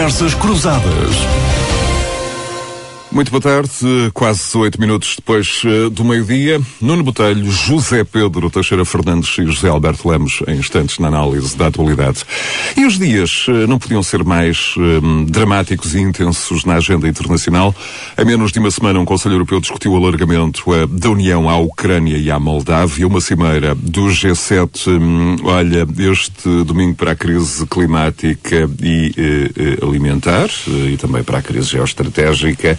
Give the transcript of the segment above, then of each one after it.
Conversas Cruzadas. Muito boa tarde, quase oito minutos depois uh, do meio-dia. Nuno Botelho, José Pedro Teixeira Fernandes e José Alberto Lemos em instantes na análise da atualidade. E os dias uh, não podiam ser mais uh, dramáticos e intensos na agenda internacional. Há menos de uma semana, um Conselho Europeu discutiu o alargamento da União à Ucrânia e à Moldávia. Uma cimeira do G7 um, olha este domingo para a crise climática e alimentar e também para a crise geoestratégica.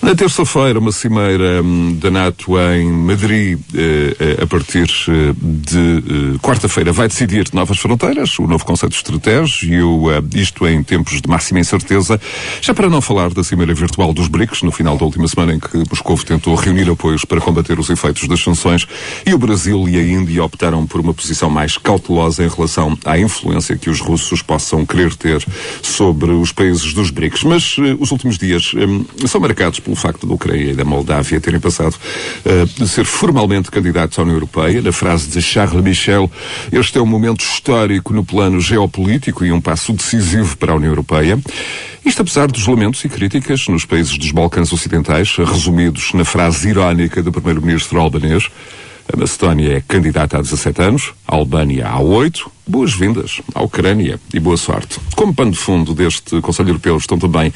Na terça-feira, uma cimeira hum, da NATO em Madrid, eh, eh, a partir eh, de quarta-feira, vai decidir novas fronteiras, o novo conceito estratégio, isto em tempos de máxima incerteza. Já para não falar da cimeira virtual dos BRICS, no final da última semana em que Moscou tentou reunir apoios para combater os efeitos das sanções, e o Brasil e a Índia optaram por uma posição mais cautelosa em relação à influência que os russos possam querer ter sobre os países dos BRICS. Mas os últimos dias hum, são marcados pelo facto da Ucrânia e da Moldávia terem passado uh, ser formalmente candidatos à União Europeia. Na frase de Charles Michel, este é um momento histórico no plano geopolítico e um passo decisivo para a União Europeia. Isto apesar dos lamentos e críticas nos países dos Balcãs Ocidentais, resumidos na frase irónica do primeiro-ministro albanês. A Macedónia é candidata há 17 anos, a Albânia há 8. Boas-vindas à Ucrânia e boa sorte. Como pano de fundo deste Conselho Europeu estão também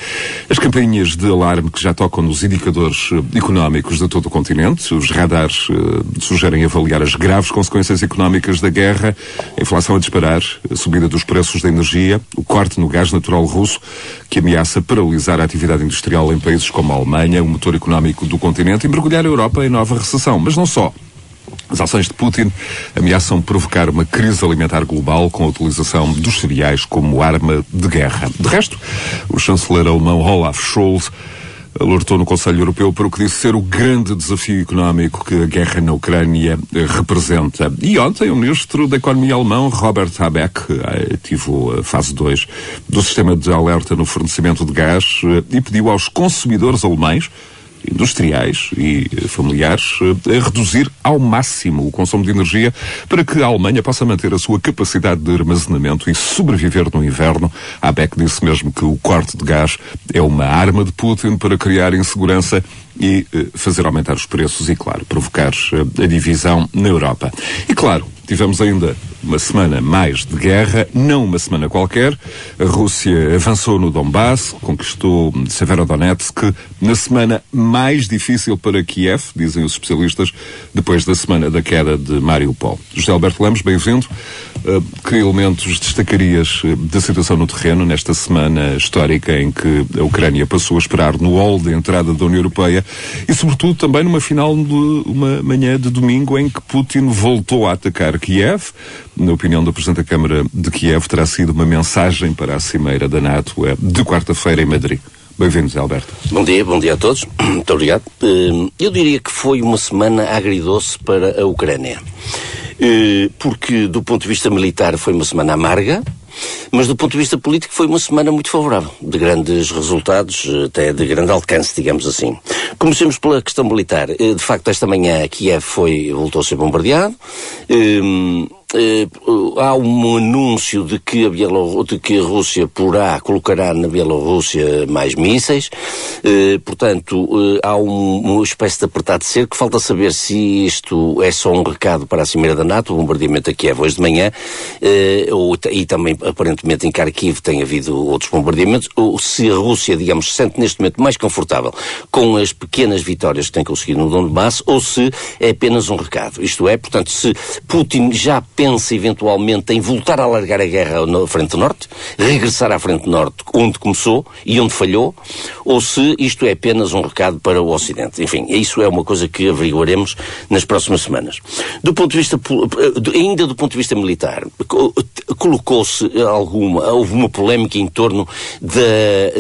as campainhas de alarme que já tocam nos indicadores eh, económicos de todo o continente. Os radares uh, sugerem avaliar as graves consequências económicas da guerra, a inflação a disparar, a subida dos preços da energia, o corte no gás natural russo, que ameaça paralisar a atividade industrial em países como a Alemanha, o motor económico do continente, e mergulhar a Europa em nova recessão. Mas não só. As ações de Putin ameaçam provocar uma crise alimentar global com a utilização dos cereais como arma de guerra. De resto, o chanceler alemão Olaf Scholz alertou no Conselho Europeu para o que disse ser o grande desafio económico que a guerra na Ucrânia representa. E ontem o ministro da Economia alemão, Robert Habeck, ativou a fase 2 do sistema de alerta no fornecimento de gás eh, e pediu aos consumidores alemães industriais e familiares eh, a reduzir ao máximo o consumo de energia para que a Alemanha possa manter a sua capacidade de armazenamento e sobreviver no inverno. A Beck disse mesmo que o corte de gás é uma arma de Putin para criar insegurança e eh, fazer aumentar os preços e, claro, provocar eh, a divisão na Europa. E, claro, tivemos ainda uma semana mais de guerra, não uma semana qualquer. A Rússia avançou no Donbass, conquistou Severodonetsk, na semana mais difícil para Kiev, dizem os especialistas, depois da semana da queda de Mariupol. José Alberto Lemos, bem-vindo. Uh, que elementos destacarias uh, da situação no terreno nesta semana histórica em que a Ucrânia passou a esperar no hall de entrada da União Europeia e, sobretudo, também numa final de uma manhã de domingo em que Putin voltou a atacar Kiev, na opinião do Presidente da Câmara de Kiev, terá sido uma mensagem para a cimeira da NATO é, de quarta-feira em Madrid. Bem-vindos, Alberto. Bom dia, bom dia a todos. Muito obrigado. Eu diria que foi uma semana agridoce para a Ucrânia. Hum, porque, do ponto de vista militar, foi uma semana amarga, mas do ponto de vista político foi uma semana muito favorável, de grandes resultados, até de grande alcance, digamos assim. Comecemos pela questão militar. Eh, de facto, esta manhã Kiev foi, voltou a ser bombardeado. Hum, eh, há um anúncio de que, a de que a Rússia porá, colocará na Bielorrússia mais mísseis, eh, portanto, eh, há um, uma espécie de apertado de cerco. Falta saber se isto é só um recado para a Cimeira da NATO, o bombardeamento aqui é hoje de manhã, ou, e também aparentemente em Kharkiv tem havido outros bombardeamentos, ou se a Rússia, digamos, se sente neste momento mais confortável com as pequenas vitórias que tem conseguido no Donbass, ou se é apenas um recado. Isto é, portanto, se Putin já pensa eventualmente em voltar a alargar a guerra na frente norte, regressar à frente norte onde começou e onde falhou, ou se isto é apenas um recado para o Ocidente. Enfim, isso é uma coisa que averiguaremos nas próximas semanas. Do ponto de vista, ainda do ponto de vista militar, colocou-se alguma, houve uma polémica em torno da,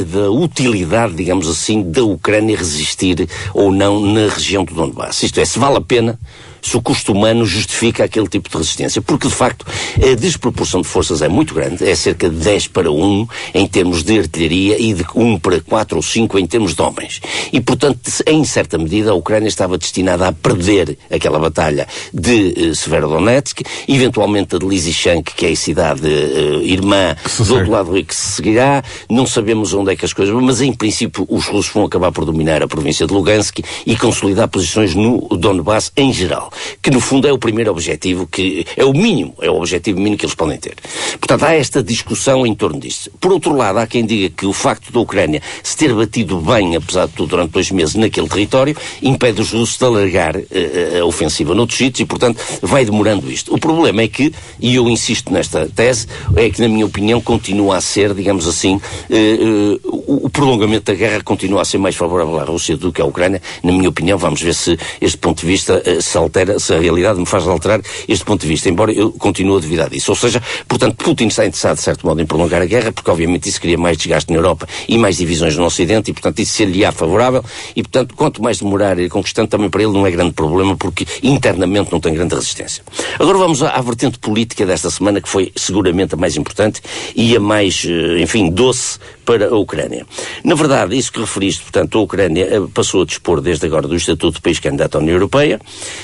da utilidade, digamos assim, da Ucrânia resistir ou não na região do Donbass. Isto é, se vale a pena se o custo humano justifica aquele tipo de resistência. Porque, de facto, a desproporção de forças é muito grande, é cerca de 10 para 1 em termos de artilharia e de 1 para 4 ou 5 em termos de homens. E, portanto, em certa medida, a Ucrânia estava destinada a perder aquela batalha de uh, Severodonetsk, eventualmente a de Lysychansk, que é a cidade uh, irmã do outro lado do rio que se seguirá. Não sabemos onde é que as coisas vão, mas em princípio os russos vão acabar por dominar a província de Lugansk e consolidar posições no Donbass em geral, que no fundo é o primeiro objetivo, que é o mínimo, é o objetivo mínimo que eles podem ter. Portanto, há esta discussão em torno disto. Por outro lado, há quem diga que o facto da Ucrânia se ter batido bem, apesar de tudo, durante dois meses naquele território, impede os russos de alargar uh, a ofensiva noutros sítios e, portanto, vai demorando isto. O problema é que, e eu insisto nesta tese, é que, na minha opinião, continua a ser, digamos assim, uh, uh, o, prolongamento da guerra continua a ser mais favorável à Rússia do que à Ucrânia. Na minha opinião, vamos ver se este ponto de vista se altera, se a realidade me faz alterar este ponto de vista, embora eu continue a duvidar disso. Ou seja, portanto, Putin está interessado, de certo modo, em prolongar a guerra, porque obviamente isso cria mais desgaste na Europa e mais divisões no Ocidente, e portanto isso ser-lhe-á favorável, e portanto, quanto mais demorar ir conquistando, também para ele não é grande problema, porque internamente não tem grande resistência. Agora vamos à, à vertente política desta semana, que foi seguramente a mais importante e a mais, eh, enfim, doce para a Ucrânia. Na verdade, isso que referiste, portanto, a Ucrânia eh, passou a dispor desde agora do Estatuto de País Candidato à União Europeia.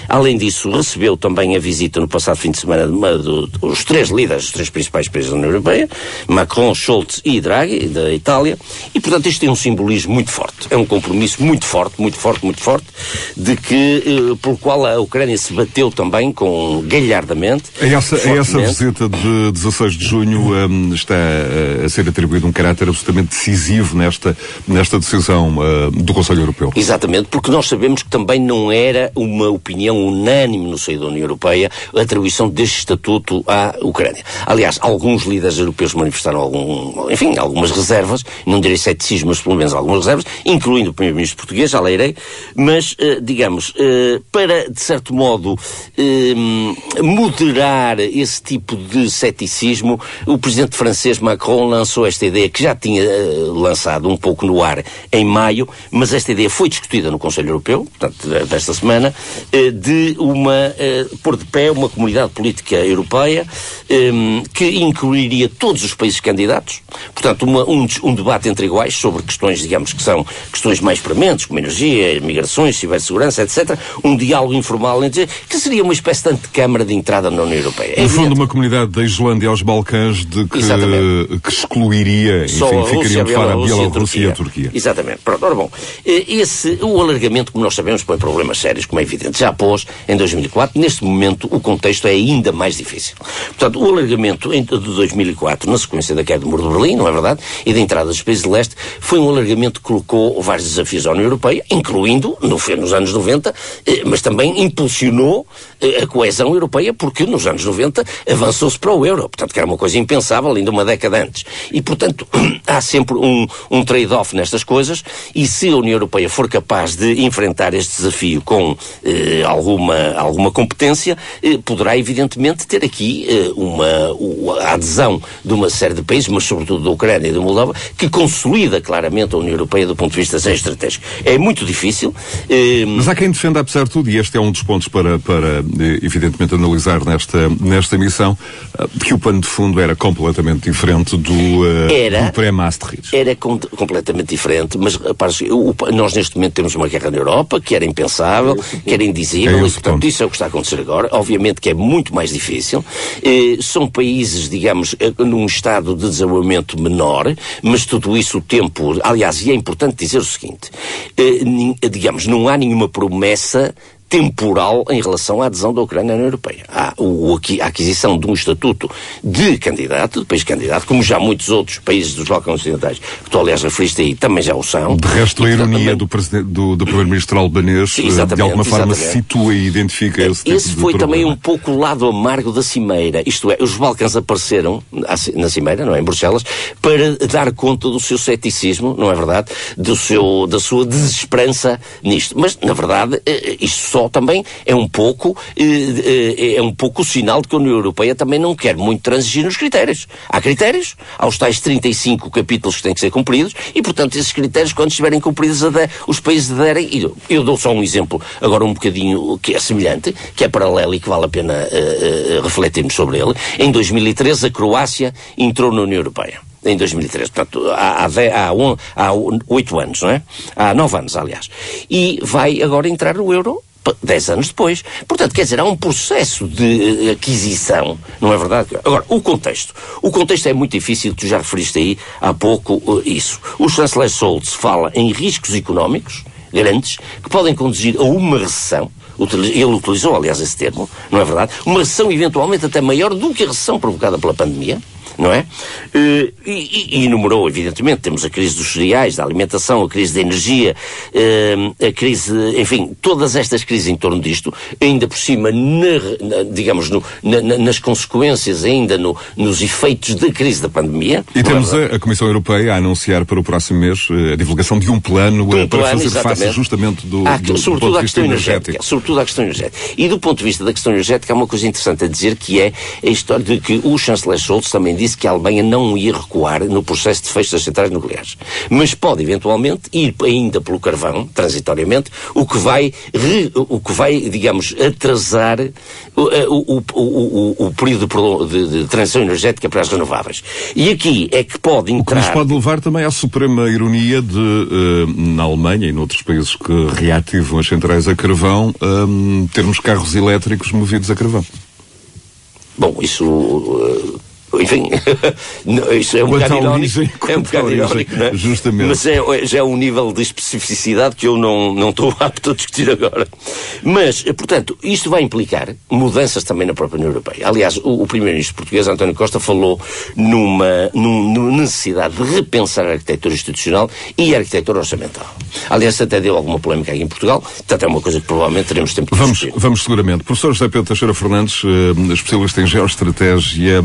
Além disso, recebeu também a visita no passado fim de semana de uma, dos três líderes, os três principais países da União Europeia, Macron, Schultz e Draghi, da Itália. E, portanto, isto tem um simbolismo muito forte. É um compromisso muito forte, muito forte, muito forte, de que, eh, pelo qual a Ucrânia se bateu também com galhardamente. A essa, a essa visita de 16 de junho um, está uh, a ser atribuído um caráter absolutamente absolutamente decisivo nesta, nesta decisão uh, do Conselho Europeu. Exatamente, porque nós sabemos que também não era uma opinião unânime no seio da União Europeia a atribuição deste estatuto à Ucrânia. Aliás, alguns líderes europeus manifestaram algum, enfim, algumas reservas, não direi ceticismo, mas pelo menos algumas reservas, incluindo o Primeiro-Ministro português, já leirei, mas, uh, digamos, uh, para, de certo modo, moderar esse tipo de ceticismo, o Presidente francês Macron lançou esta ideia que já tinha lançado um pouco no ar em maio, mas esta ideia foi discutida no Conselho Europeu, portanto, desta semana, uh, de uma, uh, pôr de pé uma comunidade política europeia um, que incluiria todos os países candidatos, portanto, uma, um, um, debate entre iguais sobre questões, digamos, que são questões mais prementes, como energia, migrações, cibersegurança, etc., um diálogo informal entre, que seria uma espécie de antecâmara de entrada na União Europeia. É no fundo, uma comunidade da Islândia aos Balcãs de que, que excluiria, enfim, ficariam de fora a Bielorrússia e a Turquia. Exatamente. Pronto, ora bom, eh, esse, o alargamento, como nós sabemos, põe problemas sérios, como é evidente. Já pôs em 2004, neste momento o contexto é ainda mais difícil. Portanto, o alargamento de 2004, na sequência da queda do Muro de Berlim, não é verdade, e da entrada dos países de leste, foi um alargamento que colocou vários desafios à União Europeia, incluindo, no, nos anos 90, eh, mas também impulsionou eh, a coesão europeia, porque nos anos 90 avançou-se para o euro, portanto, que era uma coisa impensável ainda uma década antes. E, portanto, há sempre um, um trade-off nestas coisas e se a União Europeia for capaz de enfrentar este desafio com eh, alguma, alguma competência, eh, poderá evidentemente ter aqui eh, uma, uma, a adesão de uma série de países, mas sobretudo da Ucrânia e da Moldova, que consolida claramente a União Europeia do ponto de vista estratégico. É muito difícil. Eh, mas há quem defenda, apesar de tudo, e este é um dos pontos para, para evidentemente analisar nesta, nesta missão, que o pano de fundo era completamente diferente do, era, do pré-Maastricht. Era com, completamente diferente, mas nós neste momento temos uma guerra na Europa que era impensável, que era indizível, e portanto isso é o que está a acontecer agora. Obviamente que é muito mais difícil. Eh, são países, digamos, eh, num estado de desenvolvimento menor, mas tudo isso o tempo. Aliás, e é importante dizer o seguinte: eh, digamos, não há nenhuma promessa temporal em relação à adesão da Ucrânia à União Europeia. Há o, a aquisição de um estatuto de candidato, de país candidato, como já muitos outros países dos Balcãs Ocidentais, que tu aliás referiste aí, também já o são. De resto, a ironia do, do, do Primeiro-Ministro albanês, eh, de alguma forma, situa e identifica esse tipo Esse foi também um pouco o lado amargo da Cimeira. Isto é, os Balcãs apareceram na Cimeira, não é, em Bruxelas, para dar conta do seu ceticismo, não é verdade? Do seu, da sua desesperança nisto. Mas, na verdade, eh, isto só também é um pouco eh, eh, é um pouco o sinal de que a União Europeia também não quer muito transigir nos critérios. Há critérios, há os tais 35 capítulos que têm que ser cumpridos e, portanto, esses critérios, quando estiverem cumpridos, os países aderem. E eu dou só um exemplo, agora um bocadinho que é semelhante, que é paralelo e que vale a pena uh, uh, refletirmos sobre ele. Em 2013, a Croácia entrou na União Europeia em 2013. Portanto, há, há, há, um, há oito anos, não é? Há nove anos, aliás. E vai agora entrar no euro dez anos depois. Portanto, quer dizer, há um processo de aquisição, não é verdade? Agora, o contexto. O contexto é muito difícil, tu já referiste aí há pouco uh, isso. O chanceler Scholz fala em riscos económicos grandes que podem conduzir a uma recessão. Ele utilizou, aliás, esse termo, não é verdade? Uma recessão eventualmente até maior do que a recessão provocada pela pandemia não é? Eh, e, e, enumerou, evidentemente, temos a crise dos cereais, da alimentação, a crise da energia, eh, a crise, enfim, todas estas crises em torno disto, ainda por cima, na, digamos, no, na, nas consequências, ainda no, nos efeitos da crise da pandemia. E temos é a, Comissão Europeia a anunciar para o próximo mês eh, a divulgação de um plano um para plano, fazer exatamente. face justamente do, ah, do, sobretudo do à questão energética. energética. Sobretudo à questão energética. E do ponto de vista da questão energética, há uma coisa interessante a dizer que é a história de que o chanceler Scholz também disse disse que a Alemanha não ia recuar no processo de fecho das centrais nucleares. Mas pode, eventualmente, ir ainda pelo carvão, transitoriamente, o que vai, re, o que vai digamos, atrasar o, eh, o, o, o período de, de, transição energética para as renováveis. E aqui é que pode entrar... Nos pode levar também à suprema ironia de, uh, na Alemanha e noutros países que reativam as centrais a carvão, um, termos carros elétricos movidos a carvão. Bom, isso uh, enfim, isso é um bocado irónico. É um bocado irónico, não é? Justamente. Mas é, já é um nível de especificidade que eu não, não estou apto a discutir agora. Mas, portanto, isto vai implicar mudanças também na própria União Europeia. Aliás, o, o primeiro-ministro português, António Costa, falou numa, numa necessidade de repensar a arquitetura institucional e a arquitetura orçamental. Aliás, até deu alguma polémica aqui em Portugal, portanto é uma coisa que provavelmente teremos tempo de vamos, discutir. Vamos seguramente. Professor José Pedro Teixeira Fernandes, uh, especialista em geoestratégia,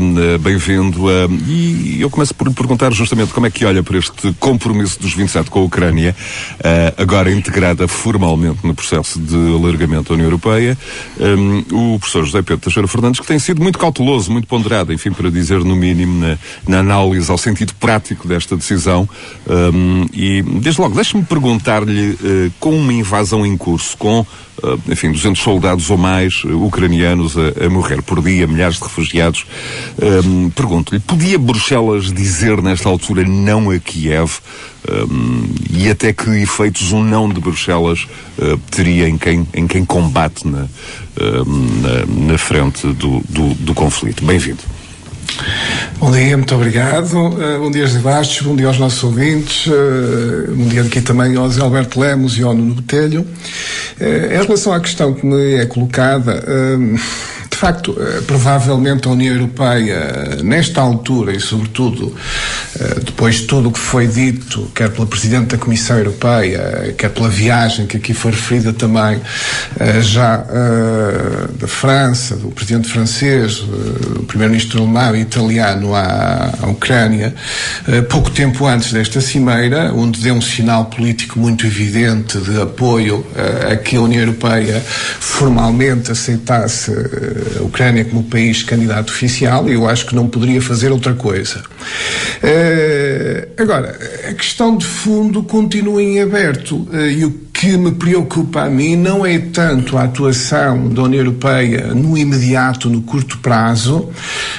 uh, bem-vindo. Uh, e eu começo por lhe perguntar justamente como é que olha para este compromisso dos 27 com a Ucrânia, uh, agora integrada formalmente no processo de alargamento da União Europeia. Um, o professor José Pedro Teixeira Fernandes, que tem sido muito cauteloso, muito ponderado, enfim, para dizer no mínimo, na, na análise ao sentido prático desta decisão. Um, e, desde logo, deixe-me perguntar-lhe, uh, com uma invasão em curso, com Uh, enfim, 200 soldados ou mais ucranianos a, a, morrer por dia, milhares de refugiados. Um, Pergunto-lhe, podia Bruxelas dizer nesta altura não a Kiev? Um, e até que efeitos um não de Bruxelas uh, teria em quem, em quem combate na, na, na, frente do, do, do conflito? Bem-vindo. Bom dia, muito obrigado. Uh, bom dia aos debates, bom dia aos nossos ouvintes, uh, bom dia aqui também ao Zé Alberto Lemos e ao Nuno Botelho. Uh, em relação à questão que me é colocada, de facto, eh, provavelmente a União Europeia, nesta altura e, sobretudo, eh, depois de tudo o que foi dito, quer pela Presidente da Comissão Europeia, quer pela viagem que aqui foi referida também, eh, já da França, do Presidente francês, do Primeiro-Ministro alemão e italiano à, à Ucrânia, pouco tempo antes desta cimeira, onde deu um sinal político muito evidente de apoio a que a União Europeia formalmente aceitasse a Ucrânia como país candidato oficial e eu acho que não poderia fazer outra coisa. Uh, agora, a questão de fundo continua em aberto uh, e o que me preocupa a mim não é tanto a atuação da União Europeia no imediato, no curto prazo,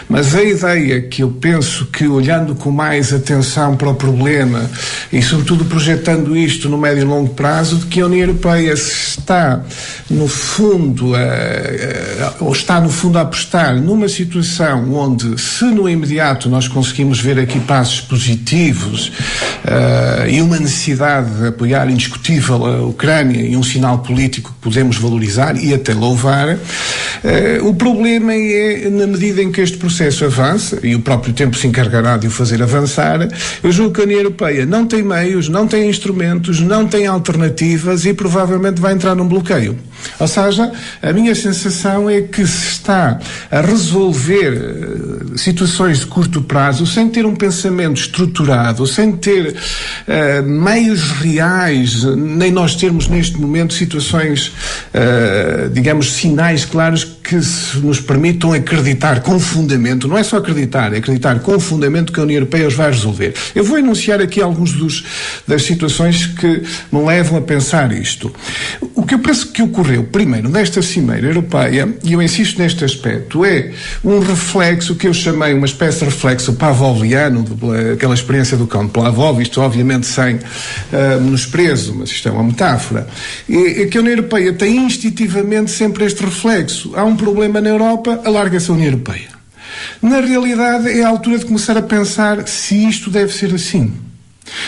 mas a ideia que eu penso que, olhando com mais atenção para o problema e, sobretudo, projetando isto no médio e longo prazo, de que a União Europeia está, no fundo, a, a, ou está, no fundo, a apostar numa situação onde, se no imediato nós conseguimos ver aqui passos positivos uh, e uma necessidade de apoiar indiscutível Ucrânia e um sinal político que podemos valorizar e até louvar. Uh, o problema é, na medida em que este processo avança, e o próprio tempo se encargará de o fazer avançar, eu julgo que a União Europeia não tem meios, não tem instrumentos, não tem alternativas e provavelmente vai entrar num bloqueio. Ou seja, a minha sensação é que se está a resolver uh, situações de curto prazo sem ter um pensamento estruturado, sem ter uh, meios reais, nem nós termos neste momento situações, uh, digamos, sinais claros que nos permitam acreditar com fundamento, não é só acreditar, é acreditar com fundamento que a União Europeia os vai resolver. Eu vou enunciar aqui alguns dos, das situações que me levam a pensar isto. O que eu penso que ocorreu, primeiro, nesta Cimeira Europeia, e eu insisto neste aspecto, é um reflexo que eu chamei uma espécie de reflexo pavloviano, aquela experiência do cão de Pavlov, isto obviamente sem uh, menosprezo, mas isto é uma metáfora, é, é que a União Europeia tem instintivamente sempre este reflexo. Há um problema na Europa, alarga-se a União Europeia. Na realidade, é a altura de começar a pensar se isto deve ser assim.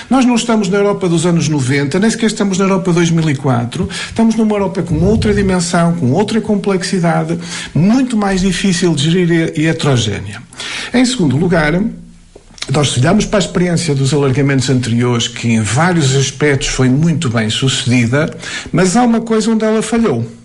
Nós não estamos na Europa dos anos 90, nem sequer estamos na Europa 2004. Estamos numa Europa com outra dimensão, com outra complexidade, muito mais difícil de gerir e heterogénea. Em segundo lugar, nós se olharmos para a experiência dos alargamentos anteriores, que em vários aspectos foi muito bem sucedida, mas há uma coisa onde ela falhou.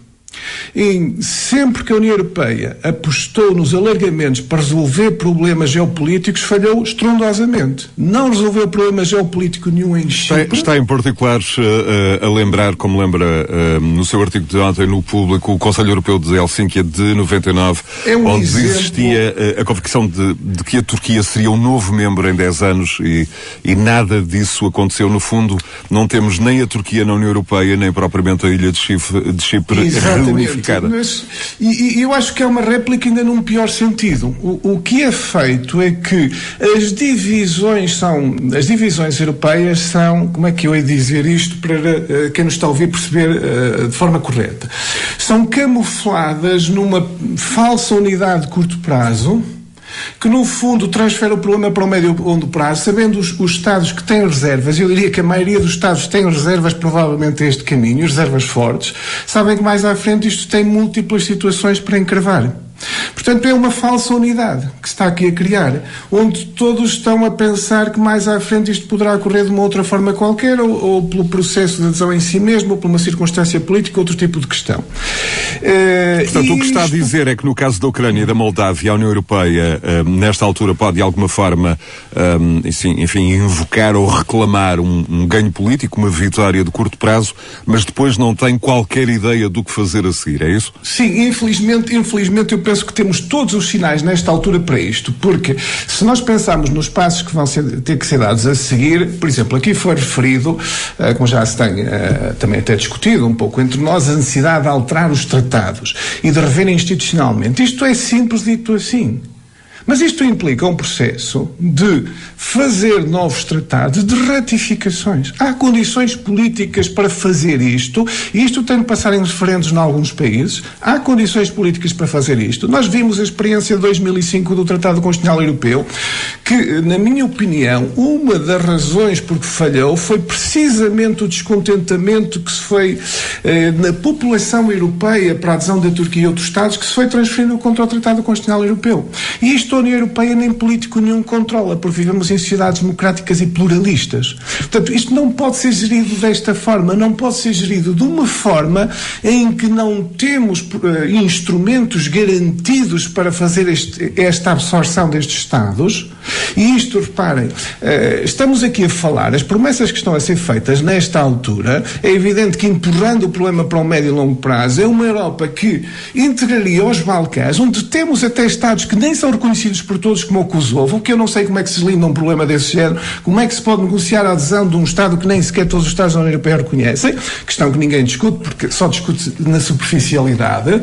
E sempre que a União Europeia apostou nos alargamentos para resolver problemas geopolíticos, falhou estrondosamente. Não resolveu problema geopolítico nenhum em Chipre. Está, está em particular uh, a lembrar, como lembra uh, no seu artigo de ontem no público, o Conselho Europeu de Helsínquia de 99, é um onde exemplo... existia uh, a convicção de, de, que a Turquia seria um novo membro em 10 anos e, e nada disso aconteceu. No fundo, não temos nem a Turquia na União Europeia, nem propriamente a ilha de Chipre, de Chipre reunificada. Mas, e, e, eu acho que é uma réplica ainda num pior sentido. O, o que é feito é que as divisões são, as divisões europeias são, como é que eu ia dizer isto para uh, quem nos está a ouvir perceber uh, de forma correta? São camufladas numa falsa unidade de curto prazo, que no fundo transfere o problema para o médio e longo prazo, sabendo os, os Estados que têm reservas, eu diria que a maioria dos Estados tem reservas provavelmente a este caminho, reservas fortes, sabem que mais à frente isto tem múltiplas situações para encravar. Portanto, é uma falsa unidade que se está aqui a criar, onde todos estão a pensar que mais à frente isto poderá ocorrer de uma outra forma qualquer, ou, ou pelo processo de adesão em si mesmo, ou por uma circunstância política, outro tipo de questão. Uh, Portanto, o que está isto... a dizer é que no caso da Ucrânia da Moldávia, a União Europeia, uh, nesta altura, pode de alguma forma, um, enfim, enfim, invocar ou reclamar um, um ganho político, uma vitória de curto prazo, mas depois não tem qualquer ideia do que fazer a seguir, é isso? Sim, infelizmente, infelizmente eu penso penso que temos todos os sinais nesta altura para isto, porque se nós pensarmos nos passos que vão ser, ter que ser dados a seguir, por exemplo, aqui foi referido, uh, como já se tem uh, também até discutido um pouco entre nós, a necessidade de alterar os tratados e de rever institucionalmente. Isto é simples dito assim. Mas isto implica um processo de fazer novos tratados, de ratificações. Há condições políticas para fazer isto, e isto tem de passar em referendos em alguns países. Há condições políticas para fazer isto. Nós vimos a experiência de 2005 do Tratado Constitucional Europeu, que, na minha opinião, uma das razões por que falhou foi precisamente o descontentamento que se foi eh, na população europeia para a adesão da Turquia e outros Estados, que se foi transferindo contra o Tratado Constitucional Europeu. E isto a União Europeia nem político nenhum controla, porque vivemos em sociedades democráticas e pluralistas. Portanto, isto não pode ser gerido desta forma, não pode ser gerido de uma forma em que não temos uh, instrumentos garantidos para fazer este, esta absorção destes Estados. E isto, reparem, uh, estamos aqui a falar, as promessas que estão a ser feitas nesta altura, é evidente que empurrando o problema para o médio e longo prazo, é uma Europa que integraria os Balcãs, onde temos até Estados que nem são reconhecidos reconhecidos por todos como o Kosovo, que eu não sei como é que se linda um problema desse género, como é que se pode negociar a adesão de um Estado que nem sequer todos os Estados da União Europeia reconhecem, questão que ninguém discute, porque só discute na superficialidade, uh,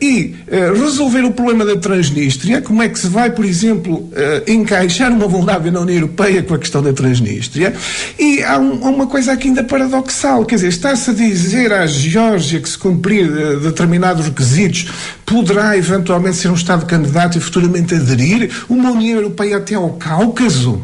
e uh, resolver o problema da Transnistria, como é que se vai, por exemplo, uh, encaixar uma Moldávia na União Europeia com a questão da Transnistria, e há um, uma coisa aqui ainda paradoxal, quer dizer, está-se a dizer à Geórgia que se cumprir determinados requisitos poderá eventualmente ser um Estado candidato e futuramente aderir uma União Europeia até ao Cáucaso?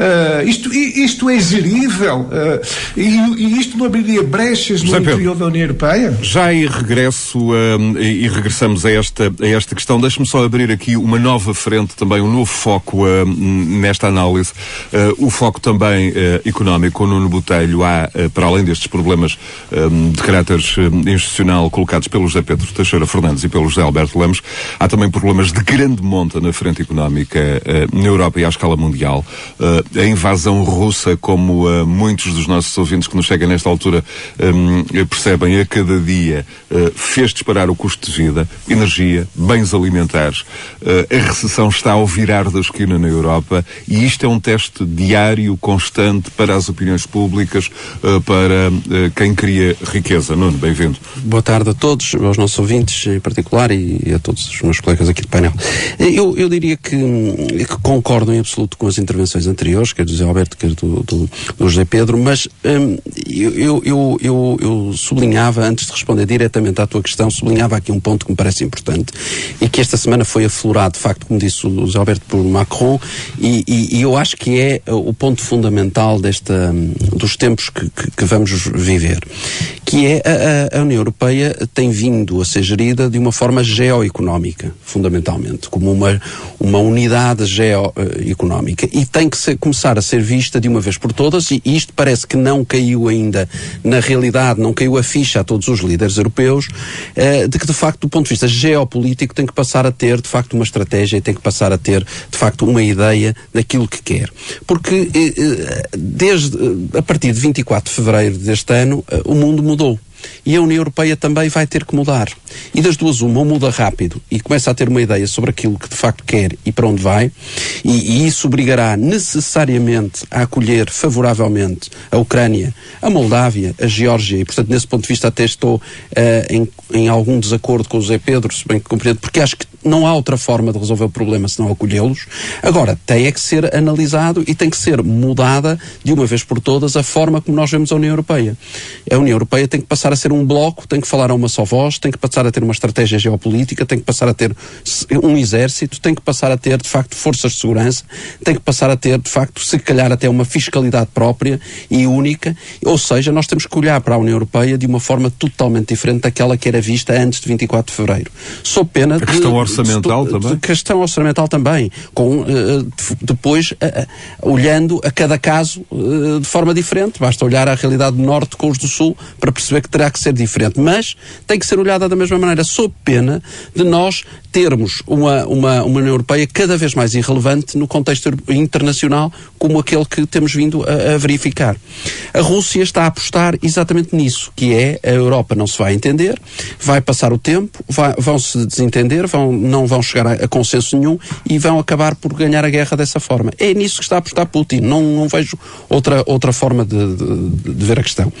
Uh, isto, isto é gerível uh, e, e, isto não abriria brechas no interior Pedro, da União Europeia? Já em regresso uh, e, e, regressamos a esta, a esta questão, deixe-me só abrir aqui uma nova frente, também um novo foco nesta análise. o foco também económico. O Nuno Botelho há, para além destes problemas de caráter institucional colocados pelo José Pedro Teixeira Fernandes e pelo José Alberto Lemos, há também problemas de grande monta na frente económica na Europa e à escala mundial a invasão russa, como uh, muitos dos nossos ouvintes que nos chegam nesta altura um, percebem a cada dia, uh, fez disparar o custo de vida, energia, bens alimentares. Uh, a recessão está ao virar da esquina na Europa e isto é um teste diário, constante para as opiniões públicas, para quem cria riqueza. Nuno, bem-vindo. Boa tarde a todos, aos nossos ouvintes em particular e a todos os meus colegas aqui do painel. Eu, eu diria que, que concordo em absoluto com as intervenções anteriores, quer do José Alberto, quer do, do, do José Pedro, mas hum, eu, eu, eu, eu, sublinhava, antes de responder diretamente à tua questão, sublinhava aqui um ponto que me parece importante e que esta semana foi aflorado, de facto, como disse o José Alberto, por Macron, e, e, e eu acho que é o ponto fundamental desta, dos tempos que, que, que vamos viver, que é a, a, União Europeia tem vindo a ser gerida de uma forma geoeconómica, fundamentalmente, como uma, uma unidade geoeconómica, e tem que ser, começar a ser vista de uma vez por todas, e isto parece que não caiu ainda na realidade, não caiu a ficha a todos os líderes europeus, eh, de que de facto, do ponto de vista geopolítico, tem que passar a ter de facto uma estratégia e tem que passar a ter de facto uma ideia daquilo que quer. Porque eh, eh, desde a partir de 24 de fevereiro deste ano, o mundo mudou. E a União Europeia também vai ter que mudar. E das duas, uma, ou muda rápido e começa a ter uma ideia sobre aquilo que de facto quer e para onde vai, e, e isso obrigará necessariamente a acolher favoravelmente a Ucrânia, a Moldávia, a Geórgia, e portanto, nesse ponto de vista, até estou uh, em, em algum desacordo com o Zé Pedro, se bem que compreendo, porque acho que não há outra forma de resolver o problema senão acolhê-los. Agora, tem é que ser analisado e tem que ser mudada de uma vez por todas a forma como nós vemos a União Europeia. A União Europeia tem que passar a ser um bloco, tem que falar a uma só voz, tem que passar a ter uma estratégia geopolítica, tem que passar a ter um exército, tem que passar a ter, de facto, forças de segurança, tem que passar a ter, de facto, se calhar até uma fiscalidade própria e única. Ou seja, nós temos que olhar para a União Europeia de uma forma totalmente diferente daquela que era vista antes de 24 de fevereiro. Sou pena de orçamental de, também? De questão orçamental também, com, uh, depois uh, olhando a cada caso uh, de forma diferente. Basta olhar a realidade do Norte com os do Sul para perceber que terá que ser diferente. Mas tem que ser olhada da mesma maneira, sob pena de nós termos uma, uma, uma União Europeia cada vez mais irrelevante no contexto internacional como aquele que temos vindo a, a verificar. A Rússia está a apostar exatamente nisso, que é a Europa não se vai entender, vai passar o tempo, vai, vão se desentender, vão, não vão chegar a, a, consenso nenhum e vão acabar por ganhar a guerra dessa forma. É nisso que está a apostar Putin. Não, não vejo outra, outra forma de, de, de ver a questão.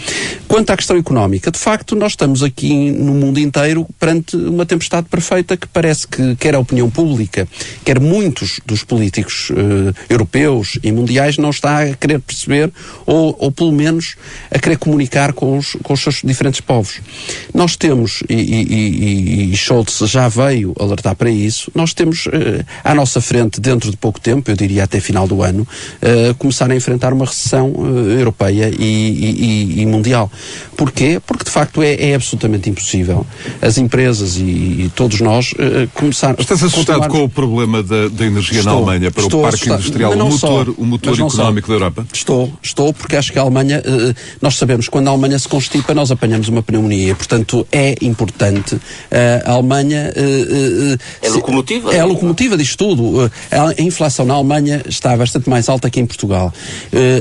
Quanto à questão económica, de facto, nós estamos aqui no mundo inteiro perante uma tempestade perfeita que parece que quer a opinião pública, quer muitos dos políticos uh, europeus e mundiais não está a querer perceber ou, ou pelo menos a querer comunicar com os, com os seus diferentes povos. Nós temos, e, e, e, e Schultz já veio alertar para isso, nós temos uh, à nossa frente, dentro de pouco tempo, eu diria até final do ano, uh, começar a enfrentar uma recessão europeia e, mundial. Porquê? Porque de facto é, é absolutamente impossível as empresas e, todos nós começar. Estás assustado com o problema da, da energia estou, na Alemanha para o parque assustado. industrial, o motor, só, o motor económico só. da Europa? Estou, estou, porque acho que a Alemanha, uh, nós sabemos quando a Alemanha se constipa, nós apanhamos uma pneumonia. Portanto, é importante. Uh, a Alemanha. Uh, é locomotiva? É a locomotiva disto tudo. a inflação na Alemanha está bastante mais alta que em Portugal.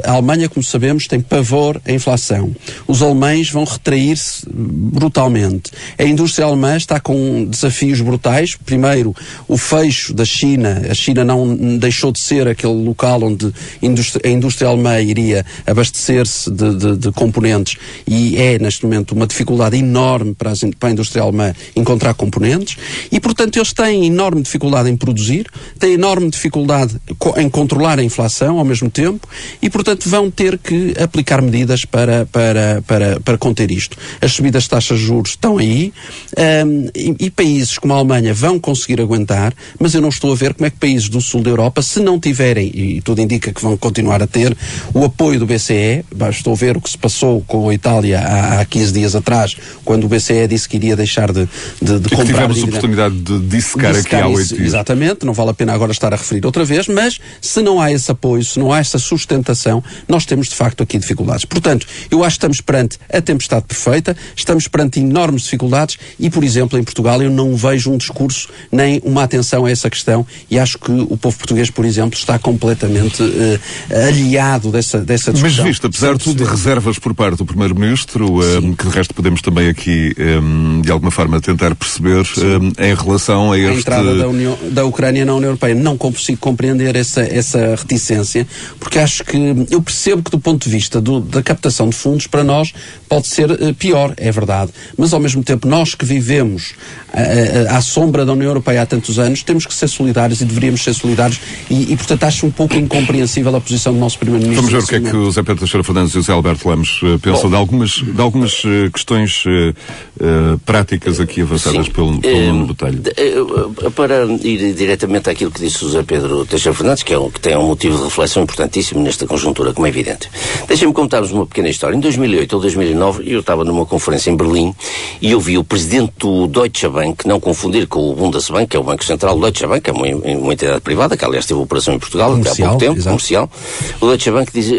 a Alemanha, como sabemos, tem pavor à inflação. Os alemães vão retrair-se brutalmente. A indústria alemã está com desafios brutais primeiro, o fecho da China, a China não deixou de ser aquele local onde a indústria alemã iria abastecer-se de, de, de, componentes e é, neste momento, uma dificuldade enorme para, as, para a indústria alemã encontrar componentes e, portanto, eles têm enorme dificuldade em produzir, têm enorme dificuldade em controlar a inflação ao mesmo tempo e, portanto, vão ter que aplicar medidas para, para, para, para conter isto. As subidas de taxas de juros estão aí um, e, e países como a Alemanha vão conseguir aguentar, mas eu não estou a ver como é que países do sul da Europa, se não tiverem, e tudo indica que vão continuar a ter, o apoio do BCE, estou a ver o que se passou com a Itália há, há 15 dias atrás, quando o BCE disse que iria deixar de, de, de comprar. tivemos a oportunidade de dissecar, aqui há oito dias. Exatamente, não vale a pena agora estar a referir outra vez, mas se não há esse apoio, se não há essa sustentação, nós temos de facto aqui dificuldades. Portanto, eu acho que estamos perante a tempestade perfeita, direita, estamos perante enormes dificuldades e, por exemplo, em Portugal eu não vejo um discurso nem uma atenção a essa questão e acho que o povo português, por exemplo, está completamente uh, aliado dessa, dessa discussão. Mas visto, apesar de tudo, reservas por parte do Primeiro-Ministro, um, que de resto podemos também aqui, um, de alguma forma, tentar perceber um, em relação a este... A entrada da, União, da Ucrânia na União Europeia. Não consigo compreender essa, essa reticência, porque acho que eu percebo que do ponto de vista do, da captação de fundos, para nós pode ser uh, pior, é verdade. Mas ao mesmo tempo, nós que vivemos uh, à sombra da União Europeia há tantos anos, temos que ser solidários e deveríamos ser solidários e, e portanto, acho um pouco incompreensível a posição do nosso Primeiro-Ministro. Vamos ver o que é que o Zé Pedro Teixeira Fernandes e o Zé Alberto Lemos uh, pensam Bom, de algumas, de algumas uh, questões uh, práticas aqui avançadas sim, pelo, pelo Nuno Botelho. Para ir diretamente àquilo que disse o Zé Pedro Teixeira Fernandes, que, é um, que tem um motivo de reflexão importantíssimo nesta conjuntura, como é evidente. Deixem-me contar-vos uma pequena história. Em 2008 ou 2009, eu estava numa conferência em Berlim e eu vi o presidente do Deutsche Bank, não confundir com o Bundesbank, que é o Banco Central do Deutsche Bank, que é uma, uma entidade privada, que aliás teve operação em Portugal até há pouco tempo, exato. comercial. O Deutsche Bank diz,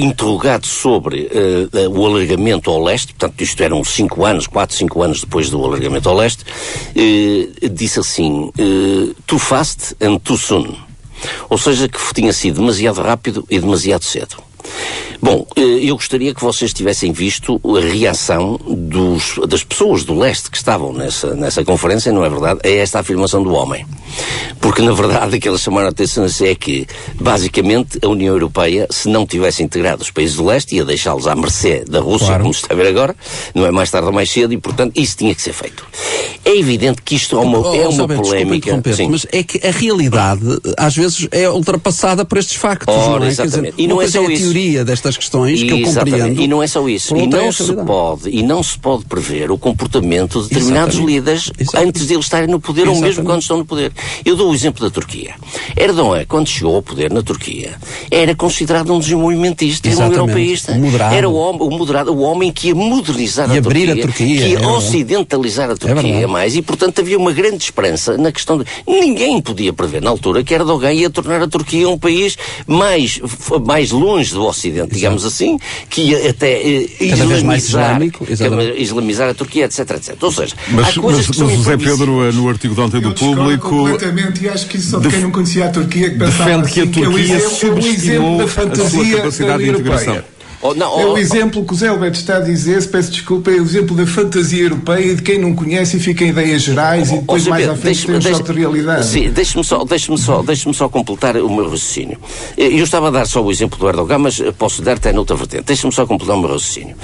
interrogado sobre uh, o alargamento ao leste, portanto isto eram 5 anos, 4, 5 anos depois do alargamento ao leste, uh, disse assim, uh, too fast and too soon. Ou seja, que tinha sido demasiado rápido e demasiado cedo. Bom, eh, eu gostaria que vocês tivessem visto a reação dos, das pessoas do leste que estavam nessa, nessa conferência, não é verdade? É esta afirmação do homem. Porque, na verdade, aquilo que chamaram a atenção é que, basicamente, a União Europeia, se não tivesse integrado os países do leste, ia deixá-los à mercê da Rússia, claro. como se está a ver agora, não é mais tarde ou mais cedo, e, portanto, isso tinha que ser feito. É evidente que isto é uma, oh, é uma polémica. Mas é que a realidade, às vezes, é ultrapassada por estes factos, Ora, não é? Exatamente. Dizer, e não é só é a isso. teoria destas questões, que eu compreendo. E não é só isso. E não, se pode, e não se pode prever o comportamento de determinados Exatamente. líderes Exatamente. antes de eles estarem no poder ou mesmo quando estão no poder. Eu dou o exemplo da Turquia. Erdogan, quando chegou ao poder na Turquia, era considerado um desenvolvimentista e um europeísta. Moderado. Era o, homem, o moderado, o homem que ia modernizar e a, Turquia, a Turquia, que ia é ocidentalizar a é Turquia é mais, e portanto havia uma grande esperança na questão de. Ninguém podia prever na altura que Erdogan ia tornar a Turquia um país mais, mais longe do Ocidente, Exato. digamos assim, que ia até eh, islamizar, islamizar a Turquia, etc, etc. Ou seja, mas, mas, mas José Pedro, eh, no artigo de ontem do Público. completamente e acho que isso só de quem não conhecia a Turquia que pensava defende que a assim, Turquia que é o exemplo, subestimou é o exemplo da fantasia a sua capacidade de integração. Oh, não, oh, é o oh, exemplo que o Zé Alberto está a dizer, se peço desculpa, é o exemplo da fantasia europeia e de quem não conhece e fica em ideias gerais oh, e depois mais à frente tem um choque de realidade. Sim, deixe-me só, deixe só, deixe só completar o meu raciocínio. Eu estava a dar só o exemplo do Erdogan, mas posso dar até noutra vertente. Deixe-me só completar o meu raciocínio.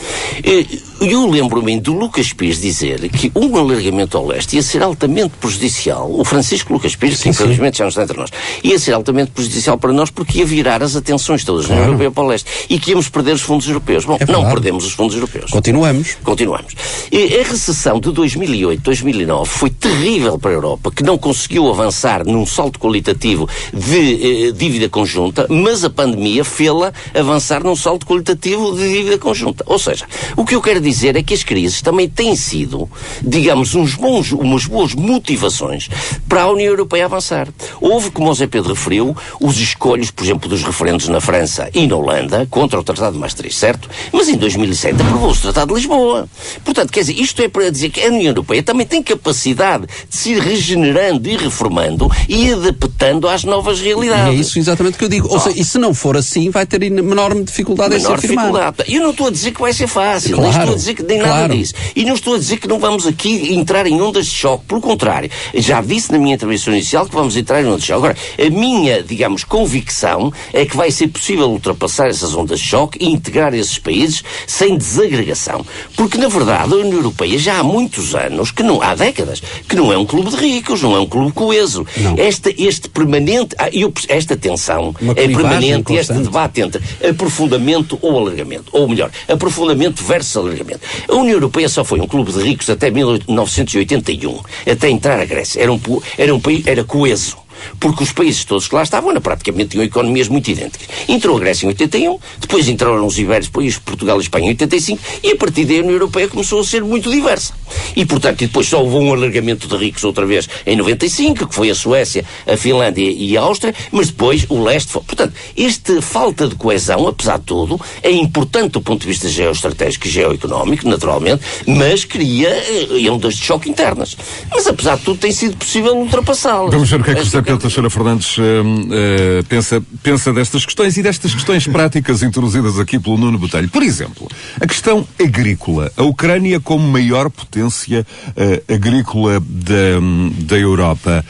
Eu lembro-me do Lucas Pires dizer que um alargamento ao leste ia ser altamente prejudicial. O Francisco Lucas Pires, que infelizmente já não está entre nós, ia ser altamente prejudicial para nós porque ia virar as atenções todas na União Europeia para o leste e que íamos perder os fundos europeus. Bom, é não perdemos os fundos europeus. Continuamos. Continuamos. E a recessão de 2008, 2009 foi terrível para a Europa, que não conseguiu avançar num salto qualitativo de eh, dívida conjunta, mas a pandemia fê-la avançar num salto qualitativo de dívida conjunta. Ou seja, o que eu quero dizer é que as crises também têm sido, digamos, uns bons, umas boas motivações para a União Europeia avançar. Houve, como o Zé Pedro referiu, os escolhos, por exemplo, dos referendos na França e na Holanda contra o Tratado de Maastricht, certo? Mas em 2007 aprovou-se o Tratado de Lisboa. Portanto, quer dizer, isto é para dizer que a União Europeia também tem capacidade de se ir regenerando e reformando e adaptando às novas realidades. E é isso exatamente que eu digo. Ou seja, e se não for assim, vai ter enorme dificuldade menor em se afirmar. dificuldade. Eu não estou a dizer que vai ser fácil, claro, dizer que nem claro. nada disso. E não estou a dizer que não vamos aqui entrar em ondas de choque. Pelo contrário, já disse na minha intervenção inicial que vamos entrar em ondas de choque. Agora, a minha, digamos, convicção é que vai ser possível ultrapassar essas ondas de choque e integrar esses países sem desagregação. Porque, na verdade, a União Europeia já há muitos anos, que não há décadas, que não é um clube de ricos, não é um clube coeso. Esta, este permanente, ah, esta tensão é permanente, constante. este debate entre aprofundamento ou alargamento. Ou melhor, aprofundamento versus alargamento. A União Europeia só foi um clube de ricos até 1981, até entrar a Grécia. Era um, era um país, era coeso. Porque os países todos que lá estavam, na praticamente tinham economias muito idênticas. Entrou a Grécia em 81, depois entraram os Ibéricos, depois Portugal e Espanha em 85, e a partir daí a União Europeia começou a ser muito diversa. E, portanto, e depois só houve um alargamento de ricos outra vez em 95, que foi a Suécia, a Finlândia e a Áustria, mas depois o leste foi. Portanto, esta falta de coesão, apesar de tudo, é importante do ponto de vista geoestratégico e geoeconómico, naturalmente, mas cria eh, ondas de choque internas. Mas, apesar de tudo, tem sido possível ultrapassá-las. Vamos ver o que é que José Pedro Teixeira Fernandes uh, uh, pensa, pensa destas questões e destas questões práticas introduzidas aqui pelo Nuno Botelho. Por exemplo, a questão agrícola. A Ucrânia como maior potência uh, agrícola da, da Europa.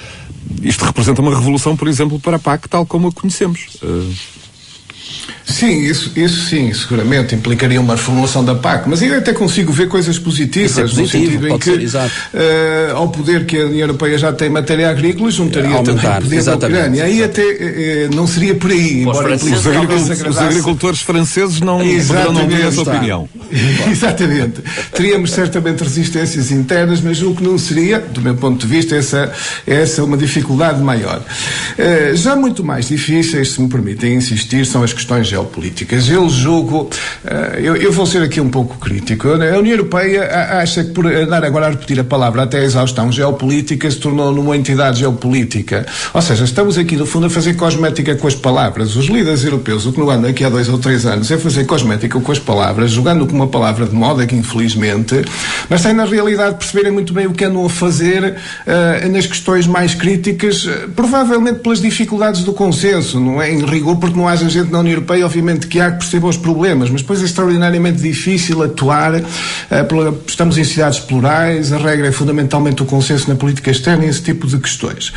Isto representa uma revolução, por exemplo, para a PAC, tal como a conhecemos. Sim, isso, isso sim, seguramente implicaria uma reformulação da PAC, mas eu até consigo ver coisas positivas, é positivo, no sentido em que, ser, uh, ao poder que a União Europeia já tem em matéria agrícola, juntaria Aumentar, também o poder da Ucrânia. Aí até uh, não seria por aí, embora os, agricultores, os agricultores franceses não poderão não ter essa opinião. Exatamente. Teríamos certamente resistências internas, mas o que não seria, do meu ponto de vista, essa, essa uma dificuldade maior. Uh, já muito mais difíceis, se me permitem insistir, são as questões geopolíticas. Eu julgo, uh, eu, eu, vou ser aqui um pouco crítico, a União Europeia acha que por andar agora a repetir a palavra até a exaustão, geopolítica se tornou numa entidade geopolítica. Ou seja, estamos aqui no fundo a fazer cosmética com as palavras. Os líderes europeus, o que não andam aqui há dois ou três anos, é fazer cosmética com as palavras, jogando com uma palavra de moda que infelizmente, mas sem na realidade perceberem muito bem o que andam a fazer uh, nas questões mais críticas, uh, provavelmente pelas dificuldades do consenso, não é? Em rigor, porque não haja gente na União Europeia, obviamente que há que perceber os problemas, mas depois é extraordinariamente difícil atuar. Pela, estamos em cidades plurais, a regra é fundamentalmente o consenso na política externa e esse tipo de questões.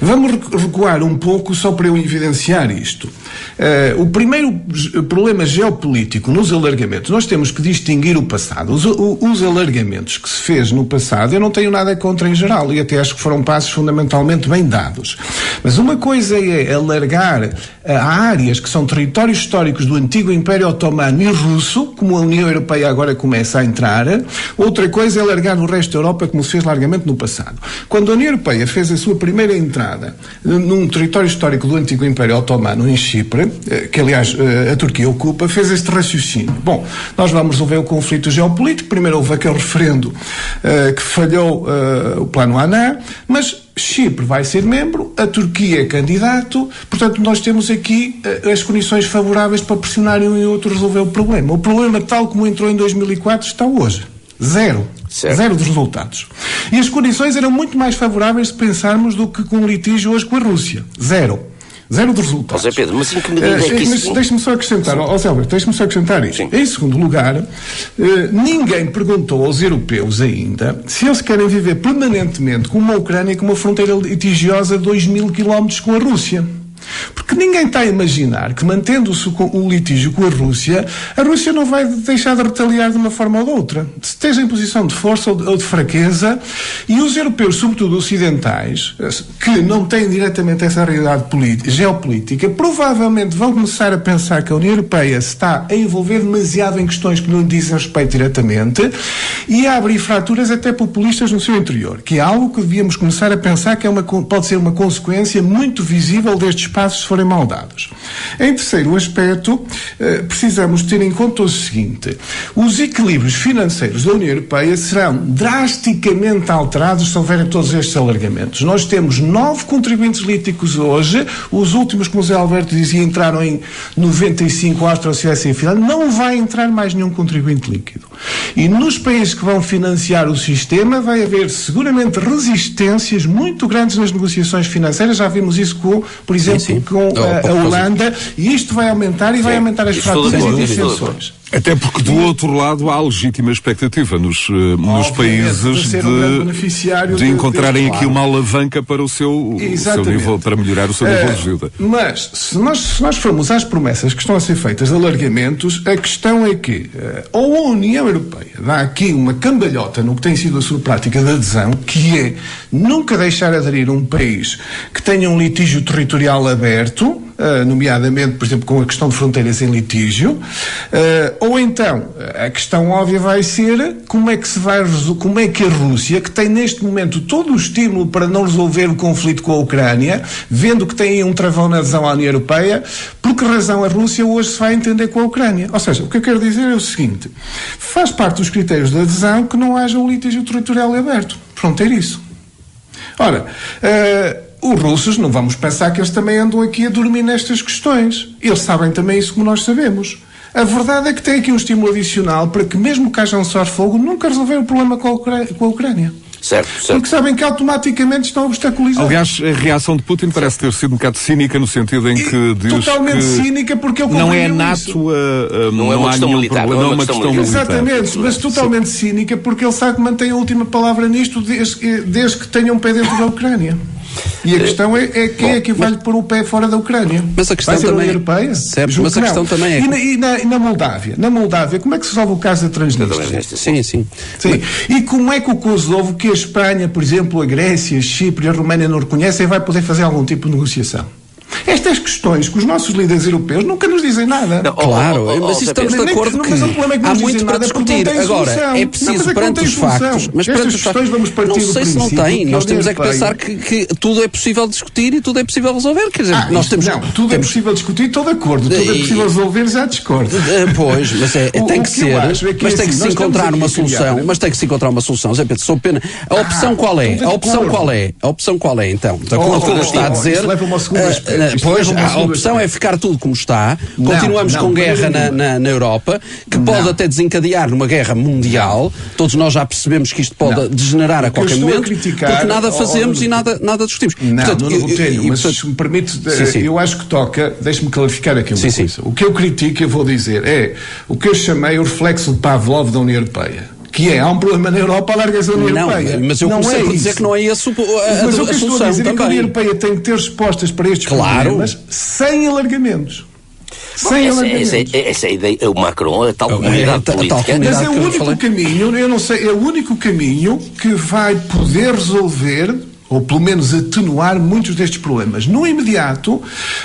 Vamos recuar um pouco só para eu evidenciar isto. Uh, o primeiro problema geopolítico nos alargamentos, nós temos que distinguir o passado. Os, os, alargamentos que se fez no passado, eu não tenho nada contra em geral, e até acho que foram passos fundamentalmente bem dados. Mas uma coisa é alargar a áreas que são territórios históricos do antigo Império Otomano e russo, como a União Europeia agora começa a entrar. Outra coisa é alargar o resto da Europa, como se fez largamente no passado. Quando a União Europeia fez a sua primeira entrada num território histórico do antigo Império Otomano, em Chipre, eh, que aliás a Turquia ocupa, fez este raciocínio. Bom, nós vamos resolver o conflito geopolítico. Primeiro houve aquele referendo que falhou o plano ANA, mas Chipre vai ser membro, a Turquia é candidato, portanto nós temos aqui uh, as condições favoráveis para pressionarem um e outro resolver o problema. O problema, tal como entrou em 2004, está hoje. Zero. Certo. Zero dos resultados. E as condições eram muito mais favoráveis se pensarmos do que com o litígio hoje com a Rússia. Zero. Zero de resultados. José Pedro, mas em que medida uh, é que isso... Deixe-me só acrescentar, ó Zé Alberto, deixe-me só acrescentar isto. Em segundo lugar, uh, ninguém perguntou aos europeus ainda se eles querem viver permanentemente com uma Ucrânia com uma fronteira litigiosa de 2 mil quilómetros com a Rússia. Porque ninguém está a imaginar que, mantendo-se o litígio com a Rússia, a Rússia não vai deixar de retaliar de uma forma ou de outra. Esteja em posição de força ou de, fraqueza, e os europeus, sobretudo ocidentais, que não têm diretamente essa realidade geopolítica, provavelmente vão começar a pensar que a União Europeia se está a envolver demasiado em questões que não dizem respeito diretamente e a abrir fraturas até populistas no seu interior, que é algo que devíamos começar a pensar que é uma, pode ser uma consequência muito visível destes passos forem mal dados. Em terceiro aspecto, eh, precisamos ter em conta o seguinte: os equilíbrios financeiros da União Europeia serão drasticamente alterados se houverem todos estes alargamentos. Nós temos nove contribuintes líticos hoje, os últimos, como o Zé Alberto dizia, entraram em 95, Áustria, Suécia e Finlândia, não vai entrar mais nenhum contribuinte líquido. E nos países que vão financiar o sistema, vai haver seguramente resistências muito grandes nas negociações financeiras. Já vimos isso com, por exemplo, sim, com a, a Holanda, e isto vai aumentar e sim. vai aumentar as fraturas e dissensões. Até porque do outro lado há legítima expectativa nos, uh, nos países de, um de encontrarem aqui uma alavanca para o seu, o seu nível, para melhorar o seu nível de ajuda. Eh, mas, se nós, se nós formos às promessas que estão a ser feitas de alargamentos, a questão é que uh, ou a União Europeia dá aqui uma cambalhota no que tem sido a sua prática de adesão, que é nunca deixar aderir um país que tenha um litígio territorial aberto, nomeadamente, por exemplo, com a questão de fronteiras em litígio, uh, ou então a questão óbvia vai ser como é que se vai como é que a Rússia, que tem neste momento todo o estímulo para não resolver o conflito com a Ucrânia, vendo que tem um travão na adesão à União Europeia, por que razão a Rússia hoje se vai entender com a Ucrânia? Ou seja, o que eu quero dizer é o seguinte: faz parte dos critérios de adesão que não haja um litígio territorial aberto, fronteiriço. Ora, uh, os russos, não vamos pensar que eles também andam aqui a dormir nestas questões. Eles sabem também isso como nós sabemos. A verdade é que tem aqui um estímulo adicional para que, mesmo que haja um cessar-fogo, nunca resolver o problema com a, com a Ucrânia. Certo, certo. Porque sabem que automaticamente estão obstaculizados. Aliás, a reação de Putin parece ter sido um bocado cínica no sentido em que diz Totalmente que cínica porque ele não é nato, a, a, não, é uma questão militar, problema, não é uma questão, questão militar. Exatamente, mas totalmente Sim. cínica porque ele sabe que mantém a última palavra nisto desde, desde que tenha um pé dentro da Ucrânia. E a questão é, é quem Bom, é que vai mas, pôr o pé fora da Ucrânia? Mas a questão vai ser também, a União Europeia? Certo, mas a questão também é... E na, e, na, na, Moldávia? Na Moldávia, como é que se resolve o caso da Transnistria? Sim, sim. sim. E como é que o Kosovo, que a Espanha, por exemplo, a Grécia, a Chipre e a Roménia não reconhecem, vai poder fazer algum tipo de negociação? Estas questões que os nossos líderes europeus nunca nos dizem nada. Não, claro, oh, oh, mas estamos de acordo que, que, é que há muito para discutir. Agora, é preciso não, perante os factos, mas perante os factos, vamos partir não sei se não tem, nós temos é que pensar que, que, tudo é possível discutir e tudo é possível resolver. Quer dizer, ah, nós temos. Não, tudo é temos... é possível discutir, estou de acordo. Tudo é possível resolver, já discordo. Pois, mas é, tem que ser. Mas tem que se encontrar uma solução. Mas tem que se encontrar uma solução. Zé Pedro, sou pena. A ah, opção qual é? A opção qual é? A opção qual é, então? De acordo com o que está a dizer. Pois, a opção é ficar tudo como está, continuamos não, com guerra na, na, na, Europa, que não. pode até desencadear numa guerra mundial. Todos nós já percebemos que isto pode degenerar a qualquer momento, a criticar, porque nada fazemos e nada, nada discutimos. Não, portanto, eu, eu, mas portanto, se me permite, sim, sim. eu acho que toca, deixe-me clarificar aqui uma sim, coisa. O que eu critico, eu vou dizer, é o que eu chamei o reflexo de Pavlov da União Europeia que é, há um problema na Europa, alarga-se a União não, Europeia. Mas eu não comecei é por dizer que não é esse a, a, mas o que eu estou a dizer também. é que a União Europeia tem que ter respostas para estes claro. problemas sem alargamentos. Bom, sem essa, essa, essa é ideia, o Macron, a tal comunidade é, política. Tal mas é o único caminho, eu não sei, é o único caminho que vai poder resolver ou pelo menos atenuar muitos destes problemas. No imediato,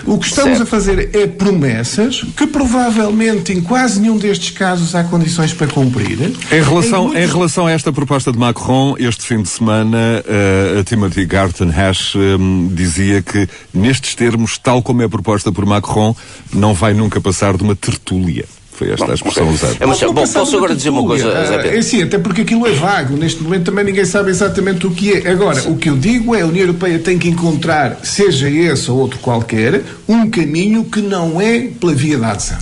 o que estamos certo. a fazer é promessas que provavelmente em quase nenhum destes casos há condições para cumprir. Em relação, em, muitos... em relação a esta proposta de Macron, este fim de semana, uh, a Timothy Garton Hash um, dizia que, nestes termos, tal como é proposta por Macron, não vai nunca passar de uma tertúlia. Foi esta bom, a expressão usada. É, mas, bom, posso agora dizer uma coisa, Zé Pedro? É sim, até porque aquilo é vago. Neste momento também ninguém sabe exatamente o que é. Agora, sim. o que eu digo é a União Europeia tem que encontrar, seja esse ou outro qualquer, um caminho que não é pela via da adesão.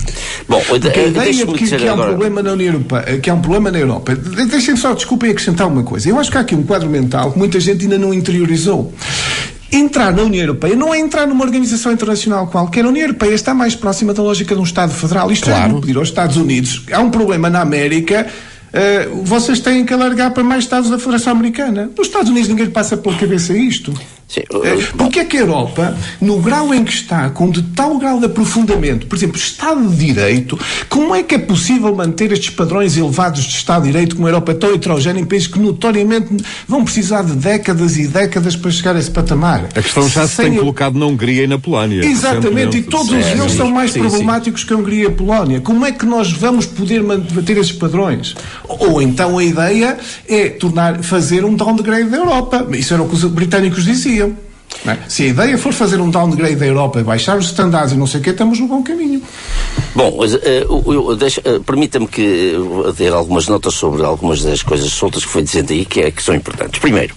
Bom, porque a ideia de que, que há um problema na União Europeia, que há um problema na Europa. Deixem só, desculpem, acrescentar uma coisa. Eu acho que há aqui um quadro mental que muita gente ainda não interiorizou. Entrar na União Europeia não é entrar numa organização internacional qualquer. A União Europeia está mais próxima da lógica de um Estado federal. Isto é claro. é pedir aos Estados Unidos. Há um problema na América. Uh, vocês têm que alargar para mais Estados da Federação Americana. Nos Estados Unidos ninguém passa pela cabeça isto. Sim, uh, Porque é que a Europa, no grau em que está, com de tal grau de aprofundamento, por exemplo, Estado de Direito, como é que é possível manter estes padrões elevados de Estado de Direito com a Europa tão heterogénea em países que notoriamente vão precisar de décadas e décadas para chegar a esse patamar? A questão já se Sem tem colocado na Hungria e na Polónia. Exatamente, e todos os eles são mais sim, problemáticos sim. que a Hungria e a Polónia. Como é que nós vamos poder manter esses padrões? Ou então a ideia é tornar, fazer um downgrade da Europa. Isso era o que os britânicos diziam. É? Se a ideia for fazer um downgrade da Europa, baixar os standards e não sei o quê, estamos no bom caminho. Bom, uh, uh, permita-me que dê algumas notas sobre algumas das coisas soltas que foi dizendo aí que, é, que são importantes. Primeiro,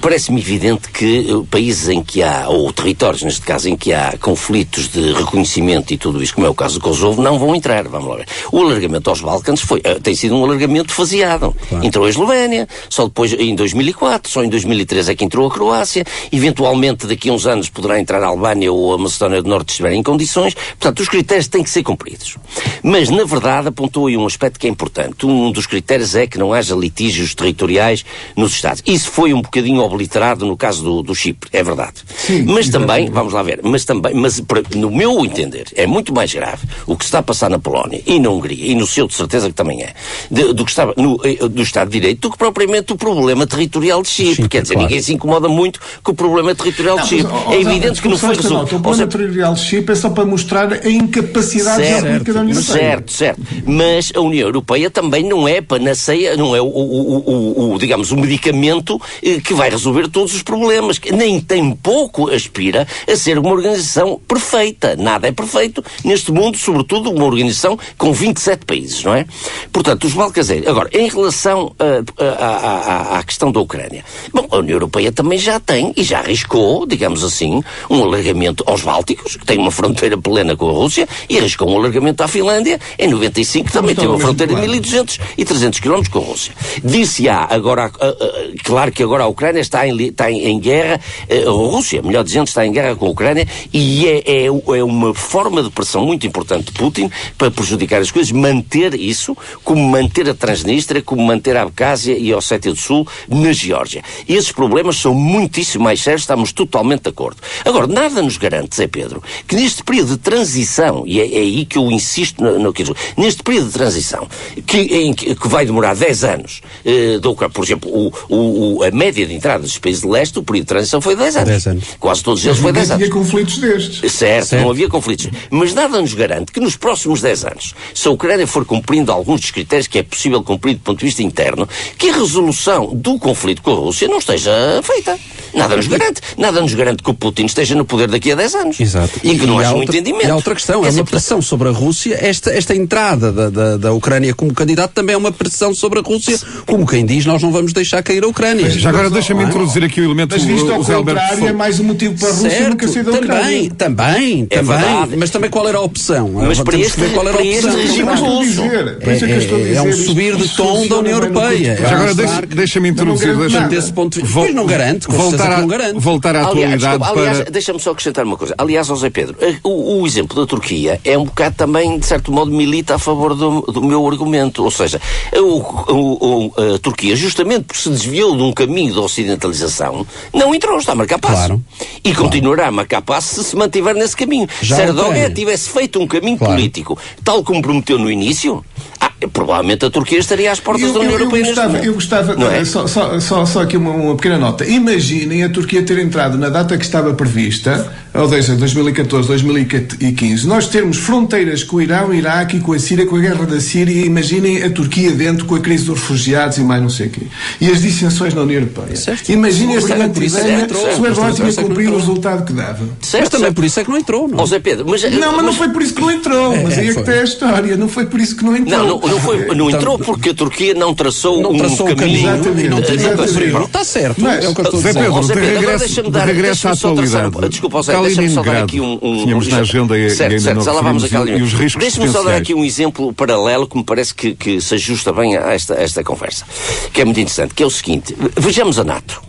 parece-me evidente que países em que há, ou territórios neste caso, em que há conflitos de reconhecimento e tudo isso, como é o caso do Kosovo, não vão entrar. Vamos lá ver. O alargamento aos Balcãs foi, tem sido um alargamento faseado. Claro. Entrou a Eslovénia, só depois em 2004, só em 2003 é que entrou a Croácia, eventualmente daqui a uns anos poderá entrar a Albânia ou a Macedónia do Norte se estiverem em condições. Portanto, os critérios têm que ser cumpridos cumpridos. Mas, na verdade, apontou aí um aspecto que é importante. Um dos critérios é que não haja litígios territoriais nos Estados. Isso foi um bocadinho obliterado no caso do, do Chipre, é verdade. Sim, mas também, vamos lá ver, mas também, mas no meu entender, é muito mais grave o que está a passar na Polónia e na Hungria, e no seu de certeza que também é, de, do que estava no, eh, Estado de Direito, do que propriamente o problema territorial de Chipre. Chipre Quer dizer, claro. ninguém se incomoda muito com o problema territorial territorial de Chipre. É evidente que não foi resolvido. O problema territorial de Chipre é só para mostrar a incapacidade certo, geopolítica da União Europeia. Certo, certo. Mas a União Europeia também não é panaceia, não é o, o, o, o digamos, o medicamento eh, que vai resolver todos os problemas. Nem tem pouco aspira a ser uma organização perfeita. Nada é perfeito neste mundo, sobretudo uma organização com 27 países, não é? Portanto, os Balcazeiros. Agora, em relação à questão da Ucrânia. Bom, a União Europeia também já tem e já arriscou, digamos assim, um alargamento aos Bálticos, que tem uma fronteira plena com a Rússia, e arriscou um alargamento à Finlândia. Em 95 também tem uma fronteira de 1.200 e 300 km com a Rússia. Disse-á agora, uh, uh, claro que agora a Ucrânia está em, está em, guerra, uh, a Rússia, melhor dizendo, está em guerra com a Ucrânia, e é, é, é uma forma de pressão muito importante de Putin para prejudicar as coisas, manter isso, como manter a Transnistria, como manter a Abkhazia e a Ossétia do Sul na Geórgia. E esses problemas são muitíssimo mais sérios, estamos totalmente de acordo. Agora, nada nos garante, Zé Pedro, que neste período de transição, e é, é aí que eu insisto no, no que neste período de transição, que, em, que vai demorar 10 anos, eh, do, por exemplo, o, o, a média de entrada dos países de leste, o período de transição foi 10 anos. 10 anos. Quase todos eles foi 10 anos. Não havia conflitos destes. Certo, certo, não havia conflitos. Mas nada nos garante que nos próximos 10 anos, se a Ucrânia for cumprindo alguns dos critérios que é possível cumprir do ponto de vista interno, que a resolução do conflito com a Rússia não esteja feita. Nada nos garante. Nada nos garante que o Putin esteja no poder daqui a 10 anos. Exato. E que não haja um outra, entendimento. E há outra questão, é uma pressão sobre a Rússia. Esta, esta entrada da, da, da, Ucrânia como candidato também é uma pressão sobre a Rússia, como quem diz, nós não vamos deixar cair a Ucrânia. Mas, já agora deixa-me introduzir aqui o elemento Mas visto ao contrário, é mais um motivo para a Rússia certo, nunca sair da Ucrânia. Também, também, é também. Verdade. Mas também qual era a opção? Mas para este, qual era a opção. regime russo. É, é, um subir de tom da União Europeia. Já agora deixa-me introduzir. Desse ponto de vista, não garante, voltar, não garante. voltar à aliás, atualidade aliás, para... deixa-me só acrescentar uma coisa. Aliás, José Pedro, eh, o, o, exemplo da Turquia é um bocado também, de certo modo, milita a favor do, do meu argumento. Ou seja, o, a Turquia, justamente porque se desviou de um caminho de ocidentalização, não entrou, está a marcar passo. Claro. E claro. continuará a marcar passo se se mantiver nesse caminho. Já se Erdogan tivesse feito um caminho claro. político, tal como prometeu no início, ah, provavelmente a Turquia estaria às portas eu, da União eu, Europeia. Eu gostava, eu gostava é? só, só, só, só aqui uma, uma, pequena nota. Imaginem a Turquia ter entrado na data que estava prevista, ou seja, 2014, 2015, nós termos fronteiras com o Irão, o Iraque e com a Síria, com a guerra da Síria, e imaginem a Turquia dentro com a crise dos refugiados e mais não sei o quê. E as dissensões na União Europeia. Certo. Imaginem esta grande ideia se o Erdogan tinha é cumprido o resultado que dava. Certo, mas também por isso é que não entrou, não? Oh, Zé Pedro, mas, não, mas, não foi por isso que não entrou. Mas aí é que está a história. Não foi por isso que não entrou. Não, não, não, foi, não entrou porque a Turquia não traçou, não traçou um caminho. Exatamente, não. Está certo. Mas, é o que eu estou a dizer. Pedro, de regresso, de à atualidade. Desculpa, Zé, deixa-me só dar aqui um- um- Tínhamos na agenda e, Certo, ainda não vamos referimos àquela e os riscos Deixe-me só dar aqui um exemplo paralelo que me parece que, que se ajusta bem a esta, a esta conversa, que é muito interessante, que é o seguinte, vejamos a NATO.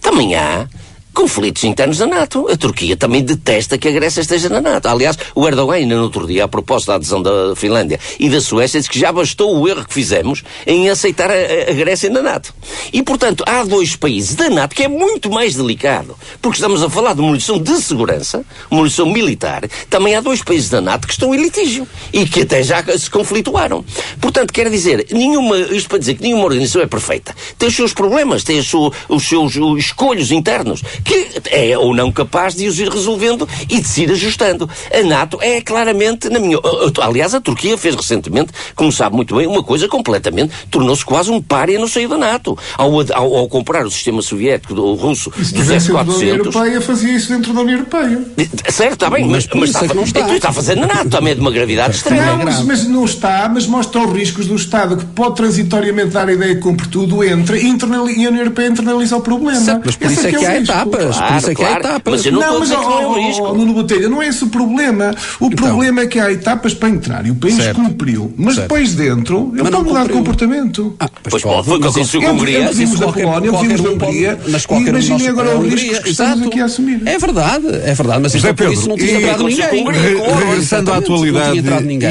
Também há conflitos internos da NATO. A Turquia também detesta que a Grécia esteja na NATO. Aliás, o Erdogan, ainda no outro dia, a propósito da adesão da Finlândia e da Suécia, disse que já bastou o erro que fizemos em aceitar a, a Grécia na NATO. E, portanto, há dois países da NATO que é muito mais delicado, porque estamos a falar de munição de segurança, munição militar. Também há dois países da NATO que estão em litígio e que até já se conflituaram. Portanto, quer dizer, nenhuma, isto para dizer que nenhuma organização é perfeita. Tem os seus problemas, tem os seus, os seus escolhos internos, que é ou não capaz de os ir resolvendo e de se ir ajustando. A NATO é claramente, na minha. Aliás, a Turquia fez recentemente, como sabe muito bem, uma coisa completamente. tornou-se quase um pária no seio da NATO. Ao, ao, ao comprar o sistema soviético, o russo, dos tivesse sido da União S-400. Europeia, fazia isso dentro da União Europeia. Certo, está bem, mas, Mas é que não está. então está a fazer na NATO, também é de uma gravidade extrema. Não, mas, mas não está, mas mostra os riscos do Estado, que pode transitoriamente dar a ideia que cumpre tudo, entra e, e a União Europeia internaliza o problema. Certo, mas por Esse isso é que é há o risco. etapas. Por Claro, isso é que há claro. etapas. Mas eu não estou a mas, dizer não é um risco. oh, Nuno Botelho, não é esse o problema. O problema é que há etapas para entrar e o país Certo. cumpriu. Mas Certo. depois dentro, ele não pode mudar de comportamento. Ah, Pois pode, foi o que aconteceu com a Hungria. Nós vimos da Polónia, vimos da Hungria, mas qualquer imaginem agora os Hungria, riscos que estamos aqui a assumir. É verdade, é verdade, mas José então por isso não tinha entrado ninguém. Regressando à não atualidade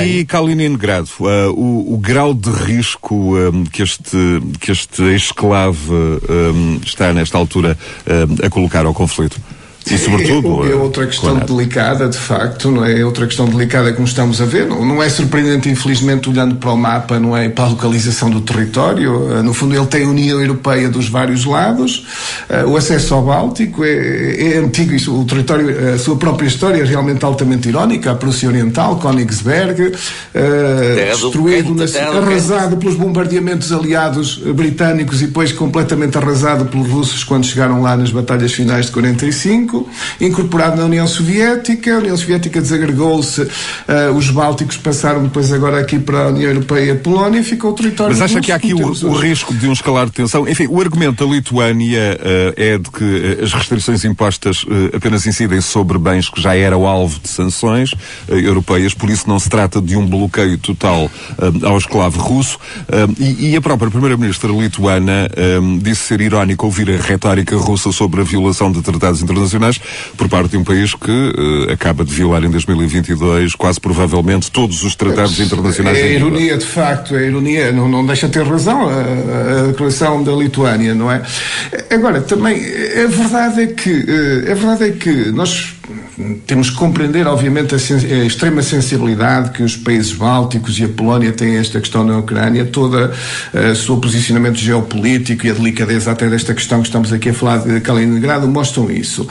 e Kaliningrado, uh, o, o grau de risco que este, que este exclave um, está nesta altura a colocar ao conflito. E sobretudo. É, é outra questão delicada, de facto, não é? é? Outra questão delicada como estamos a ver. Não, não é surpreendente, infelizmente, olhando para o mapa, não é? Para a localização do território. Eh, no fundo, ele tem a União Europeia dos vários lados, uh, o acesso ao Báltico é, é antigo, isso, o território, a sua própria história é realmente altamente irónica. A Prússia Oriental, Königsberg, destruído, na, arrasado pelos bombardeamentos aliados britânicos e depois completamente arrasado pelos russos quando chegaram lá nas batalhas finais de 45 incorporado na União Soviética. A União Soviética desagregou-se, uh, os Bálticos passaram depois agora aqui para a União Europeia e a Polónia e ficou o território Mas acha que há aqui o, o, risco de um escalar de tensão? Enfim, o argumento da Lituânia uh, é de que uh, as restrições impostas apenas incidem sobre bens que já eram alvo de sanções europeias, por isso não se trata de um bloqueio total ao esclavo russo. E, e, a própria Primeira-Ministra lituana disse ser irónico ouvir a retórica russa sobre a violação de tratados internacionais internacionais por parte de um país que uh, acaba de violar em 2022 quase provavelmente todos os tratados internacionais. É a ironia, de facto, é a ironia, não, não deixa de ter razão a, a declaração da Lituânia, não é? Agora, também, a verdade é que, eh, a verdade é que nós temos que compreender, obviamente, a, a, extrema sensibilidade que os países bálticos e a Polónia têm a esta questão na Ucrânia, todo o seu posicionamento geopolítico e a delicadeza até desta questão que estamos aqui a falar de Kaliningrado mostram isso.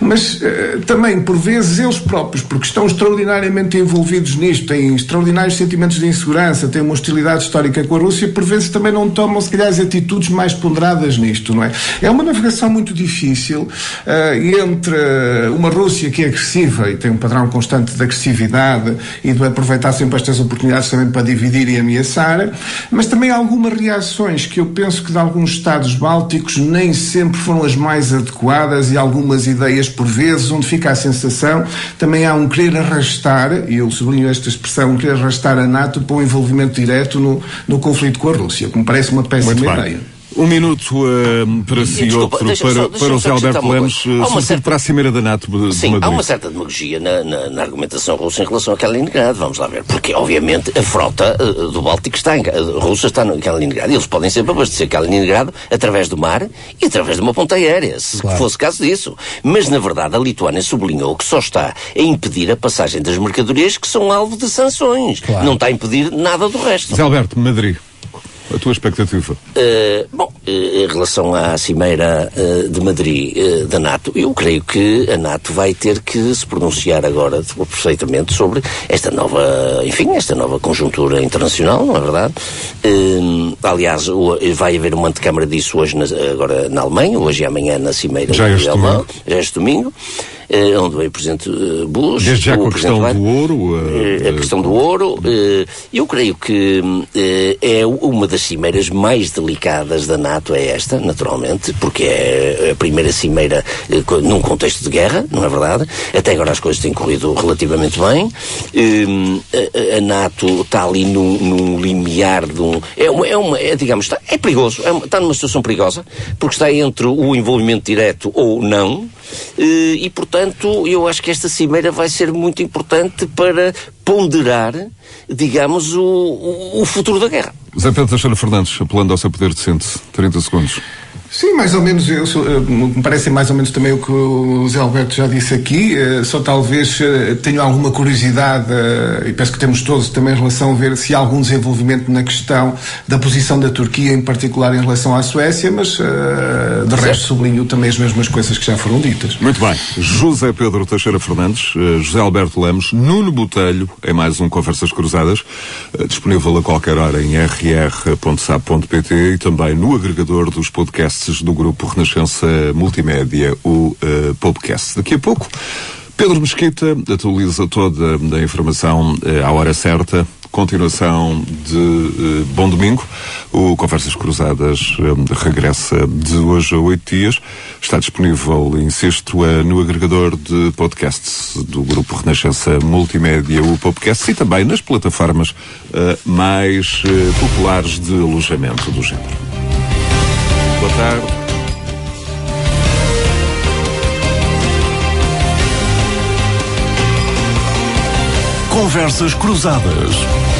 Mas uh, também, por vezes, eles próprios, porque estão extraordinariamente envolvidos nisto, têm extraordinários sentimentos de insegurança, têm uma hostilidade histórica com a Rússia, por vezes também não tomam, se calhar, as atitudes mais ponderadas nisto, não é? É uma navegação muito difícil uh, entre uma Rússia que é agressiva e tem um padrão constante de agressividade e de aproveitar sempre estas oportunidades também para dividir e ameaçar, mas também há algumas reações que eu penso que de alguns Estados bálticos nem sempre foram as mais adequadas e algumas ideias por vezes onde fica a sensação também há um querer arrastar, e eu sublinho esta expressão, um querer arrastar a NATO para um envolvimento direto no, no conflito com a Rússia, que me parece uma péssima ideia. Um minuto uh, para si, Desculpa, outro para, só, para o Zé Alberto Lemos, uh, certa... para a Cimeira da NATO de Sim, Madrid. há uma certa demagogia na, na, na, argumentação russa em relação a Kaliningrado, vamos lá ver, porque obviamente a frota uh, do Báltico está em, uh, russa está em Kaliningrado, e eles podem sempre abastecer Kaliningrado através do mar e através de uma ponta aérea, se claro. fosse caso disso. Mas na verdade a Lituânia sublinhou que só está a impedir a passagem das mercadorias que são alvo de sanções. Claro. Não está a impedir nada do resto. Zé Alberto, Madrid. A tua expectativa? Uh, bom, uh, em relação à Cimeira uh, de Madrid da NATO, eu creio que a NATO vai ter que se pronunciar agora perfeitamente sobre esta nova, enfim, esta nova conjuntura internacional, não é verdade? aliás, vai haver uma antecâmara disso hoje, na, agora na Alemanha, hoje e amanhã na Cimeira já este Alemã, já este domingo onde veio o Presidente Bush. Desde já com a questão do ouro? Uh, a questão do ouro. eu creio que é uma das cimeiras mais delicadas da NATO, é esta, naturalmente, porque é a primeira cimeira num contexto de guerra, não é verdade? Até agora as coisas têm corrido relativamente bem. A, a, NATO está ali num, num limiar de um. É, uma, é, uma, é digamos, está, é perigoso, é, está numa situação perigosa, porque está entre o envolvimento direto ou não, e portanto eu acho que esta cimeira vai ser muito importante para ponderar, digamos, o, o futuro da guerra. Zé Pedro Teixeira Fernandes, apelando ao seu poder de 30 segundos. Sim, mais ou menos, eu, eh, me parece mais ou menos também o que o Zé Alberto já disse aqui, eh, só talvez eh, tenho alguma curiosidade, e penso que temos todos também em relação a ver se há algum desenvolvimento na questão da posição da Turquia, em particular em relação à Suécia, mas de resto sublinho também as mesmas coisas que já foram ditas. Muito bem. José Pedro Teixeira Fernandes, José Alberto Lemos, Nuno Botelho, em mais um Conversas Cruzadas, disponível a qualquer hora em rr.sap.pt e também no agregador dos podcasts do grupo Renascença Multimédia, o uh, podcast. Daqui a pouco, Pedro Mesquita atualiza toda a informação uh, à hora certa. Continuação de uh, Bom Domingo. O Conversas Cruzadas regressa de hoje a oito dias. Está disponível, insisto, no agregador de podcasts do Grupo Renascença Multimédia, o podcast, e também nas plataformas mais populares de alojamento do género. Boa tarde. Conversas Cruzadas.